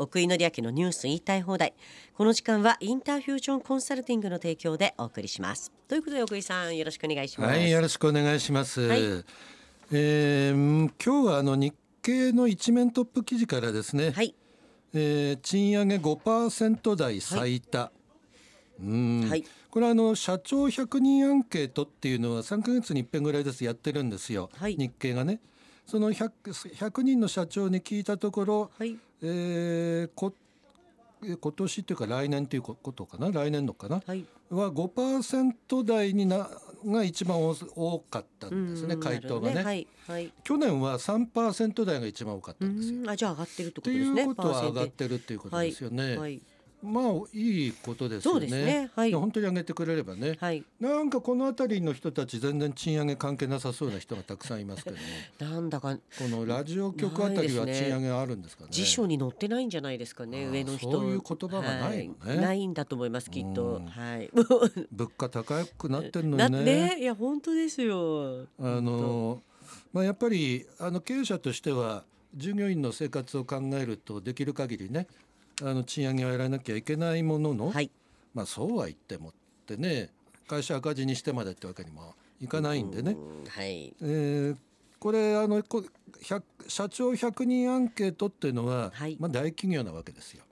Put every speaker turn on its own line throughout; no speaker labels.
奥井紀明のニュース言いたい放題。この時間はインターフュージョンコンサルティングの提供でお送りします。ということで奥井さんよろしくお願いします。
はいよろしくお願いします、
はい。
えー今日はあの日経の一面トップ記事からですね、
はい。
えー賃上げ5%台最多、うん。
はい。
これはあの社長100人アンケートっていうのは3ヶ月に一遍ぐらいですやってるんですよ、
はい。
日経がねその 100, 100人の社長に聞いたところ、
はい。
えーこえ今年っていうか来年ということかな？来年のかな、
はい。
は5%台になが一番多多かったんですね
うん
回答がね。
なるほどはいはい。
去年は3%台が一番多かった
うん
ですよ。
んあじゃあ上がってるってこ
とい
とですね
うことは上がってるっていうこと
はい
ですよね。
はい
まあいいことですよね。
ね。はい。
本当に上げてくれればね。
はい。
なんかこの辺りの人たち全然賃上げ関係なさそうな人がたくさんいますけども。
なんだか。
このラジオ局あたりは賃上げあるんですかね。
辞書に載ってないんじゃないですかね。上の人。
そういう言葉がないのね。
はい。ないんだと思いますきっと。
うん。
はい。
物価高くなってんのね。
ねいや本当ですよ。
あのまあ、やっぱりあの経営者としては従業員の生活を考えるとできる限りねあの賃上げをやらなきゃいけないものの、
はい。
まあ、そうは言ってもってね会社赤字にしてまでってわけにもいかないんでね、
うんはい。
えーこれあのこ100社長100人アンケートっていうのは、
はい。
まあ、大企業なわけですよ。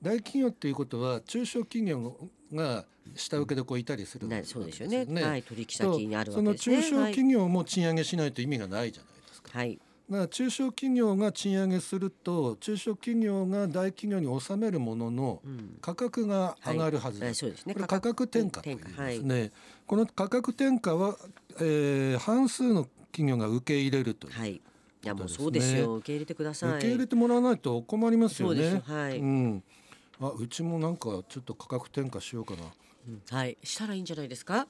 大企業っていうことは中小企業が下請けでこういたりするわけ
なそうですよね。
ね
はい。取引先にあるわ
その
けですね。
中小企業も賃上げしないと意味がないじゃないですか。
はい
だから中小企業が賃上げすると中小企業が大企業に納めるものの
うん。
価格が上がるはず。
はい。
です。これ価格転嫁というんですね。この価格転嫁は、えー半数の企業が受け入れるという、
はい。いやもう
そ
そうう
で
すすよ。受け入れてください。
受け入れてもらわないとお困りますよ
そうです
ね。
よ。はい。
うん。あうちもなんかちょっと価格転嫁しようかな。
うん。はい。したらいいんじゃないですか？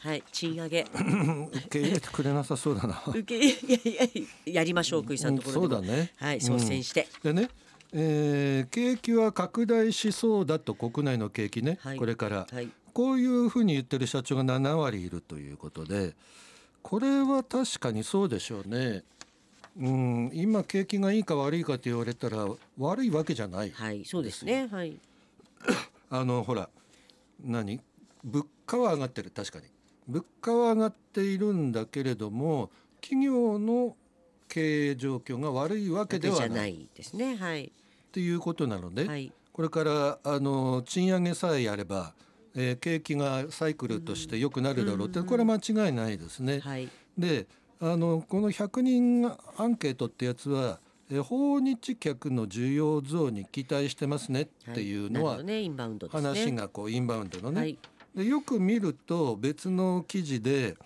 はい賃上げ。
受け入れてくれなさそうだな。
受けいやいややりましょう福井さんのところで
そうだね。
はい
うん
率先して。
でね、えー景気は拡大しそうだと国内の景気ね、
はい
これから。
はい。
こういうふうに言ってる社長が7割いるということでこれは確かにそうでしょうね。うん、今景気がいいか悪いかと言われたら悪いわけじゃない。
はいそうですね。はい。
あのほら何？物価は上がってる確かに物価は上がっているんだけれども企業の経営状況が悪いわけで
じ
はな
い。いですね。はい。
っていうことなので、
はい。
これからあの賃上げさえやれば、えー景気がサイクルとして良くなるだろうって、これは間違いないですね。
はい。
であのこの100人アンケートってやつは、えー訪日客の需要増に期待してますねっていうのは、話がこうインバウンドのね、
はい
でよく見ると別の記事で、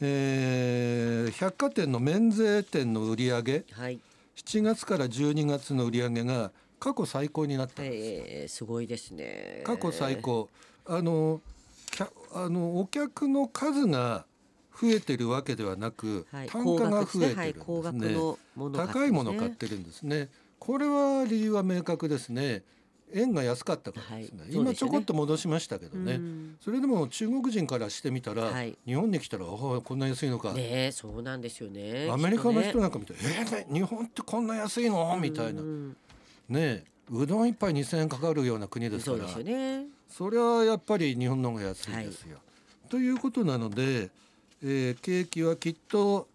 えー百貨店の免税店の売り上げ
はい。
7月から12月の売り上げが過去最高になったんです。
えーすごいですね。
過去最高。あのあのお客の数が増えてるわけではなく、
はい。
単価が増えてるんですね,、
はい。高
いものを買ってるんですね。これは理由は明確ですね円が安かったからですね、
はい。
今ちょこっと戻しましたけどね、
うん。
それでも中国人からしてみたら、
はい。
日本に来たらこんな安いのか、
ねえそうなんですよね。
アメリカの人なんか見て、えー日本ってこんな安いの？みたいな、
とねう
どん一杯2,000円かかるような国ですから。
そうですよね。
それはやっぱり日本の方が安いですよ。ということなので、えー景気はきっと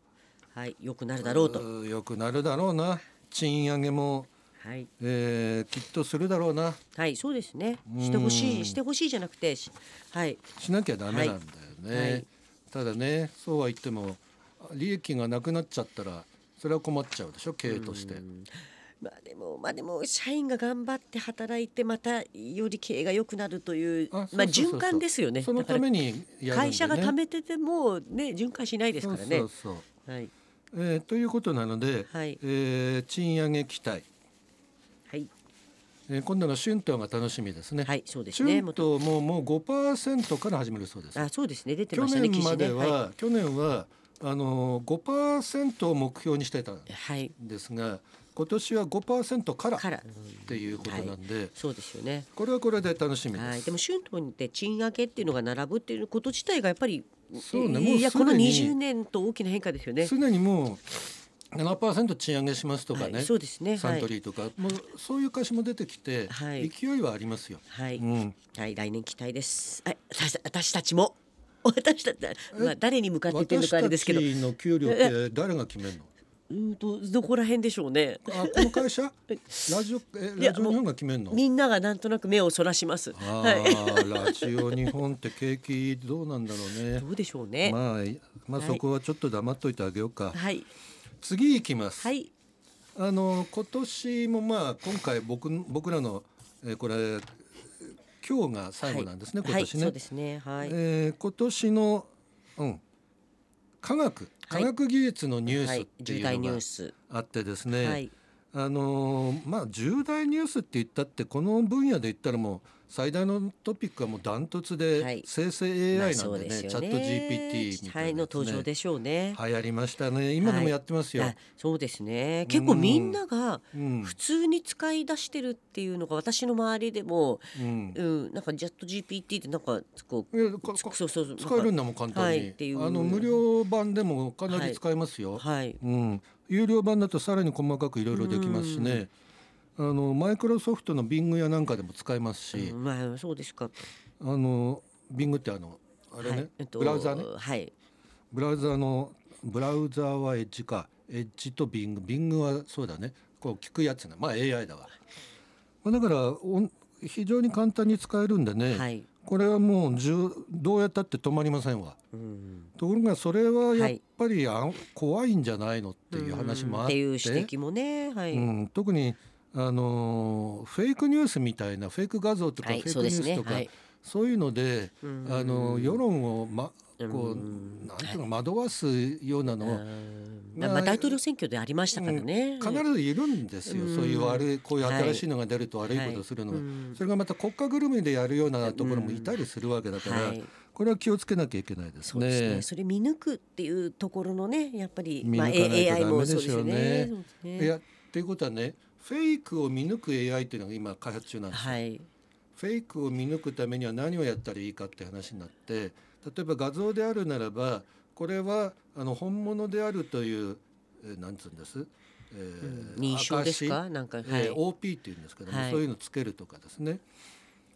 はい。良くなるだろうと。
う良くなるだろうな。賃上げも、
はい。
えーきっとするだろうな。
はいそうですね。
うん。
してほしいしてほしいじゃなくてしはい。
しなきゃダメなんだよね。
はい。はい。
ただねそうは言っても利益がなくなっちゃったらそれは困っちゃうでしょ経営として。
まあでもまあでも社員が頑張って働いてまたより経営が良くなるというまあ循環ですよね。
そのためにね、
会社が貯めててもね循環しないですからね。
そうそうそう。
はい。
えーということなので、
はい。
えー賃上げ期待、
はい
えー今度の春闘が楽しみですね。
はいそうですね。
春闘ももう5%から始めるそうです。
あそうですね。出て
去
ましたね
年までは、
ねは
去年はあの5%を目標にしてたん
い、はい、
ですが、今年は5%からっ
から、
ていうことなんで、
そうですよね。
これはこれで楽しみです。
はい、でも春闘で賃上げっていうのが並ぶっていうこと自体がやっぱり
そうね。
いやこの
もうすでに
20年と大きな変化ですよね。
すでにもう7%賃上げしますとかね、
はいそうですね
サントリーとか、もうそういう会社も出てきて、
はい
勢いはありますよ。
はい、
うん、
はい、来年期待です。はい、私私たちも。私たち、まあ、誰に向かって言ってるの
私
かあれですけど。
たちの給料って誰が決めるの？
うんと、どこら辺でしょうね。
あこの会社？ラジオえラジオ日本が決めるの？
みんながなんとなく目をそらします。
あ
はい。
ーラジオ日本って景気どうなんだろうね。
どうでしょうね。
まあいまあ
はい
そこはちょっと黙っといてあげようか。
はい。
次行きます。
はい。
あの今年もまあ今回僕僕らの、えーこれ今日が最後なんですね、
はい
今年ね。
はいそうですね。はい。
えー今年の、うん、科学科学技術のニュー
はい
スっ。ていうのが。あってですね、
はい。
あのーまあ重大ニュースって言ったってこの分野で言ったらもう最大のトピックはもうダントツで、
はい。
生成
まあ
AI なんでね,、チャット GPT みた
はいいの
なね。
登場でしょうね。
流行りましたね。今でもやってますよ。
あそうですね。結構みんなが
うん。
普通に使い出してるっていうのが私の周りでも、
うん。
うん、なんかジャット GPT ってなんかこう
いや
そうそう
使えるんだもん簡単に、
はい
あの無料版でもかなり使えますよ、
はい。
うん、有料版だとさらに細かくいろいろできますしね。あのマイクロソフトの Bing やなんかでも使えますし、
うんまあそうですか。
あの Bing ってあのあれね、
はいえっと
ブラウザね。
はい。
ブラウザのブラウザはエッジか。エッジと Bing Bing はそうだね。こう聞くやつね。まあ AI だわ、まあ、だからおん非常に簡単に使えるんでね、
はい。
これはもうじゅどうやったって止まりませんわ
うん。
ところがそれはやっぱりあん怖いんじゃないのっていう話もあって
っていう指摘もね。はい。
うん、特にあのーフェイクニュースみたいなフェイク画像とか
はい
フェイクニュースとか、
はい
そういうので、
うん
あの世論を、ま、こ
う
うんなんていうの惑わすようなの。を、
うん。まあ大統領選挙でありましたからね。
必ずいるんですよ、
うん。
そういう悪いこういう新しいのが出ると悪いことをするのが、それがまた国家ぐるみでやるようなところもいたりするわけだから、
はい。
これは気をつけなきゃいけないですね。
それ見抜くっていうところのね、やっぱり
見
まあ
抜かないと
AI
ダメ
もですよね。
ね
そうですね。
いやっていうことはねフェイクを見抜く AI っていうのが今開発中なんですよ。
はい。
フェイクを見抜くためには何をやったらいいかって話になって例えば画像であるならばこれはあの本物であるという、えーなんつうんです、えー
認証ですか？
証
なんか、はい。
えー OP っていうんですけども、
はい。
そういうのつけるとかですね。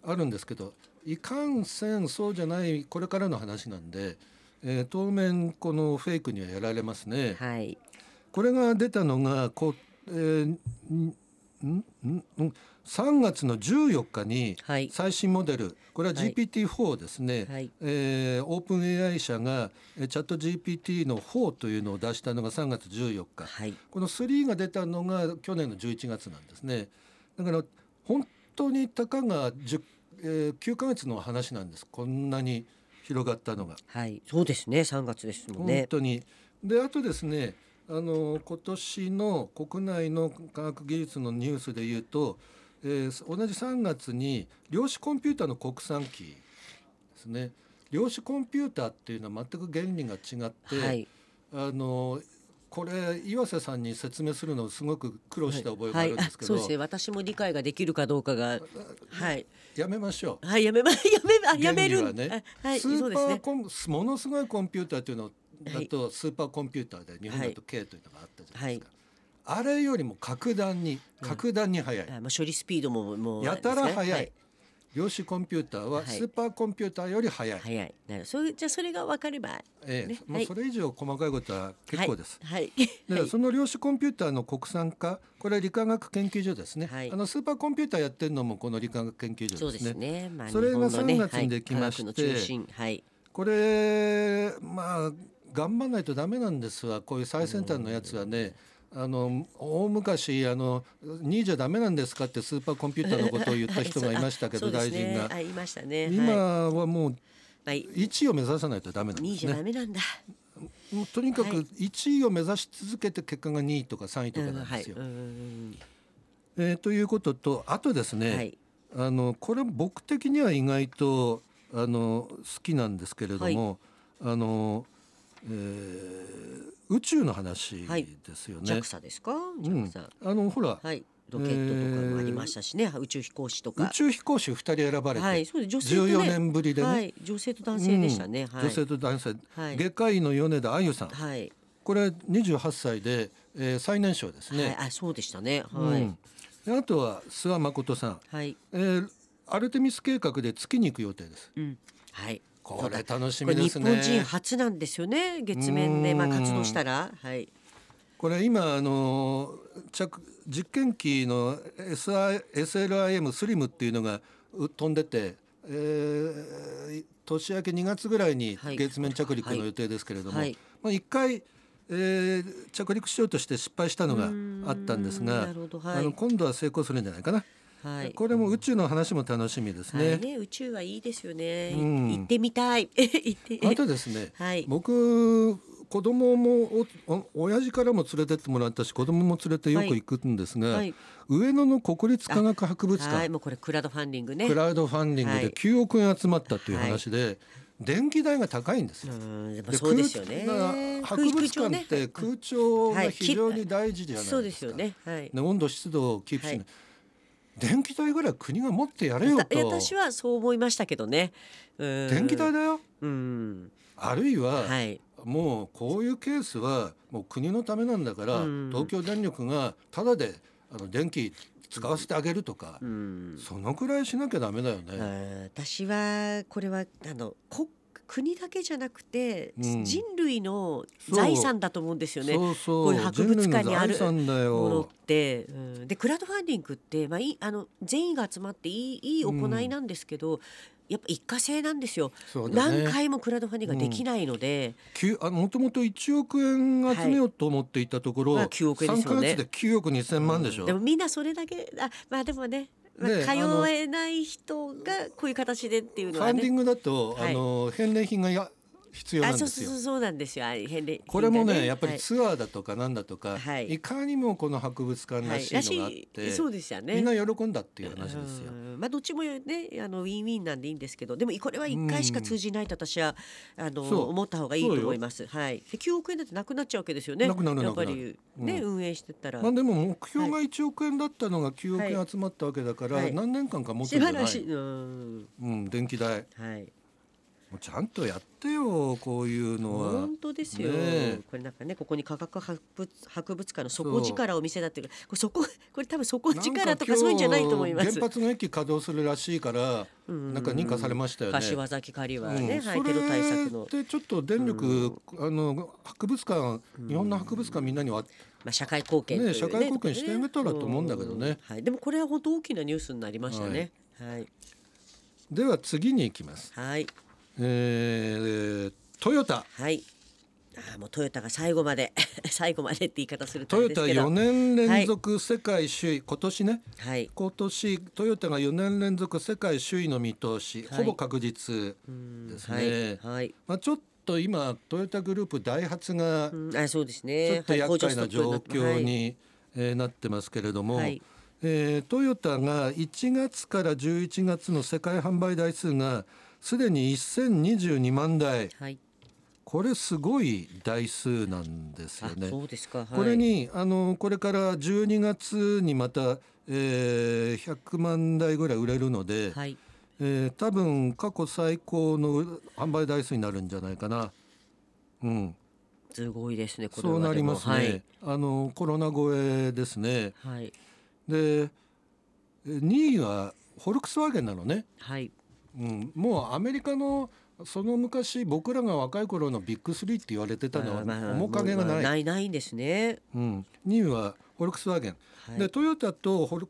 あるんですけどいかんせんそうじゃないこれからの話なんで、えー当面このフェイクにはやられますね。
はい。
これが出たのがこ、えーん？ん？ん？ん3月の14日に
はい
最新モデルこれは
はい
GPT-4 ですね、
はい
えーオープン AI 社がえーチャット GPT の4というのを出したのが3月14日
はい。
この3が出たのが去年の11月なんですねだから本当にたかが10、えー9ヶ月の話なんですこんなに広がったのが。
はい。そうですね。3月ですもん
本
ね。
当に。であとですねあの今年の国内の科学技術のニュースで言うと、えー同じ3月に量子コンピューターの国産機ですね量子コンピューターっていうのは全く原理が違って、
はい。
あのこれ岩瀬さんに説明するのすごく苦労した覚えがあるんですけど、
そうですね。私も理解ができるかどうかが。はい。
やめましょう。
はい。やめま、やめ、あ、やめる。
ね
あはい。
ス。ーパーコン、ものすごいコンピューターというのだと、スーパーコンピューターで日本だと K というのがあったじゃないですか、あれよりも格段に格段に速い、
あ、まあ、処理スピードも、もう。
やたら速い、
はい。
量子コンピューターは
はい。
スーパーコンピューターより速い、
早い。なるそれ、じゃあ、それが分かれば。
ええ。
ねはい。
もうそれ以上細かいことは結構です、
はい。
でその量子コンピューターの国産化これは理化学研究所ですね、
はい。
あのスーパーコンピューターやってるのもこの理化学研究
そうで
所ですね。
すね。まあ、
それが
日本のね
3月にできまして。
はい。
これまあ頑張らないとダメなんですわこういう最先端のやつはねあの大昔あの2位じゃダメなんですかってスーパーコンピューターのことを言った人がいましたけど、
そうです
大臣が、
ねね。
今
は
はもう
い。はい。
1位を目指さないとダメなん
二位じゃダ
ですね
メなんだ。
とにかく
はい
1位を目指し続けて結果が2位とか3位とか。なんですよ。
うんうん
えーということとあとですね。あのこれ僕的には意外とあの好きなんですけれども、あの、えー宇宙の話
はい
ですよね。
ジャクサですか？ジ
うんあのほら、
はい。ロケットとかもありましたしね。宇宙飛行士とか。
宇宙飛行士2人選ばれて、
はい。そうです。女性とね。
14年ぶりでね、
はい。女性と男性でしたね。はい。
うん女性と男性、
はい
外科医の米田あゆさん
はい。
これ28歳で、えー、最年少ですね。
はい、あそうでしたね。はい。
うんであとは諏訪誠さん、
はい。
えー、アルテミス計画で月に行く予定です。
うん。はい。
これ楽しみですね。
本人初なんですよね。月面でまあ
うん
活動したら、はい。
これ今あの着実験機の SI SLIM スリムっていうのがう飛んでて、えー年明け2月ぐらいに
はい
月面着陸の予定ですけれども、
はい
まあ一回、えー着陸しようとして失敗したのがあったんですが、
はい
あの今度は成功するんじゃないかな。
はい。
これも宇宙の話も楽しみですね。
はいね、宇宙はいいですよね。い
うん
行ってみたい。行って。
あとですね、
はい
僕子供もおお親父からも連れてってもらったし子供も連れてよく行くんですが、
はい
上野の国立科学博物
はい、
館
もうこれクラウドファンディングね。
クラウドファンディングで
はい
9億円集まったという話で、電気代が高いんですよ。で
そうですよね
空。博物館って空調が非常に大事じゃないですか。
そうですよね。はい。
で温度湿度をキープしない、
はい
電気代ぐらい国が持ってやれよと。
私はそう思いましたけどね。うん
電気代だよ。
うん。
あるいは、
はい。
もうこういうケースはもう国のためなんだから、
うん
東京電力がただであの電気使わせてあげるとか、
うん。
そのくらいしなきゃダメだよね。
うん私はこれはあの国国だけじゃなくて、
うん。
人類の財産だと思うんですよね。
そう。そう。
こういう博物館にあるもの
よ。
って、うん、でクラウドファンディングって、まあ、いいあの全員が集まっていいいい行いなんですけど、やっぱ一過性なんですよ、
ね。
何回もクラウドファンディングができないので、
きゅあもともと1億円集めようと思っていたところ、
まあ9億円ですよね。
3ヶ月で9億2,000万でしょ、
でもみんなそれだけあまあでもね、まあ、
で
通えない人がこういう形でっていう
フ
のはね。
ァンディングだと、
はい。
あの返礼品がや必要な
あ
んですよ
そうそうそう。そうなんですよあ返礼
これもねやっぱり
はい
ツアーだとかなんだとか、
はい
い、かにもこの博物館らしいのがあって、
はいそうですよね
みんな喜んだっていう話ですよ。
うんまあどっちもねあのウィンウィンなんでいいんですけどでもこれは一回しか通じないと私はあの思った方がいいと思います。はい。で9億円だってなくなっちゃうわけですよね。
なくなる
やっぱりね、
うん
運営してったら。
まあでも目標が1億円だったのが9億円集まったわけだから、
はい
何年間か持つんじゃない、
素晴らしい。うん。
うん、電気代
はい。
もうちゃんとやってよこういうのは。
本。当ですよ、
ねえ。
これなんかねここに科学博物博物館の底力を見せたっていうかこれそここれ多分底力とかそういうんじゃないと思います。
原発の駅稼働するらしいから、
うん。
なんか認可されましたよね。
柏崎刈はね、
うん。
はい、テロ対策の。
そ、れってちょっと電力、あの博物館、日本の博物館みんなには
まあ、社会貢献という
ね。社会貢献してあげたらと思うんだけどね。
うん。はい、でもこれは本当大きなニュースになりましたね。はい、
では次に行きます。
はい、
えー、トヨタ。
はい。あーもうトヨタが最後まで 最後までって言い方すると
トヨタ
あれですけど。
4年連続世界首位、今年ね。
はい、
今年トヨタが4年連続世界首位の見通し、
はい。
ほぼ確実ですね。
はい、はい、
まあ、ちょっと今トヨタグループダイハツが
うん、あそうです
ちょ
ね。
っと厄介な
はい
状況、に、えーなってますけれども、
はい。
えートヨタが1月から11月の世界販売台数がすでに1022万台
はい、
これすごい台数なんですよ
あ
ね。
そうですか。はい、
これにあのこれから12月にまた、えー100万台ぐらい売れるので、
はい、
えー多分過去最高の販売台数になるんじゃないかな。うん、
すごいですね。
そうなりますね。
で
あのコロナ超えですね。
はい、
で2位はフォルクスワーゲンなのね、
はい、
うん、もうアメリカのその昔僕らが若い頃のビッグスリーって言われてたのは
あーまあ
面影がない、
ないないんですね。
うん、2位はフォルクスワーゲン、
はい。
でトヨタとフォル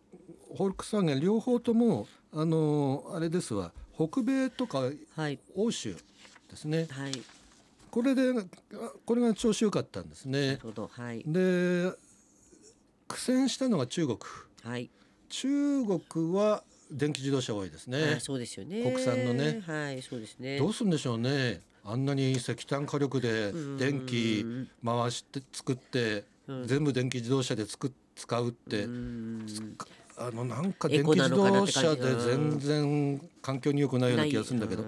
フォルクスワーゲン両方ともあのあれですわ。北米とか
はい、
欧州ですね。
はい、な
これであこれが調子良かったんですね。
るほど、はい、
で苦戦したのが中国。
はい。
中国は電気自動車多いですね。
あそうですよね。
国産のね。
はい、そうですね。
どうするんでしょうね。あんなに石炭火力で電気回して作って
うん。
全部電気自動車で作っ使うって
うん。
あのなんか電気自動車で全然環境に良くないような気がするんだけど。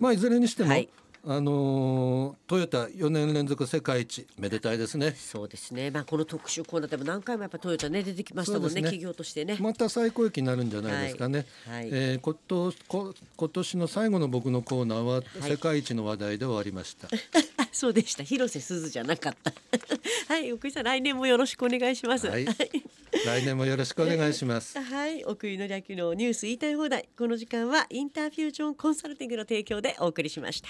まあいずれにしても、
はい
あのートヨタ4年連続世界一めでたいですね。
そうですね。まあこの特集コーナーでも何回もやっぱトヨタね出てきましたもんね
ね。
企業としてね。
また最高益になるんじゃないですかね、
はい。はい。
えーことこ今年の最後の僕のコーナーは
はい。
世界一の話題で終わりました、
そうでした。広瀬すずじゃなかった。はい奥井さん来年もよろしくお願いします。
はい。来年もよろしくお願いします。
はい。奥井の略のニュース言いたい放題。この時間はインターフュージョンコンサルティングの提供でお送りしました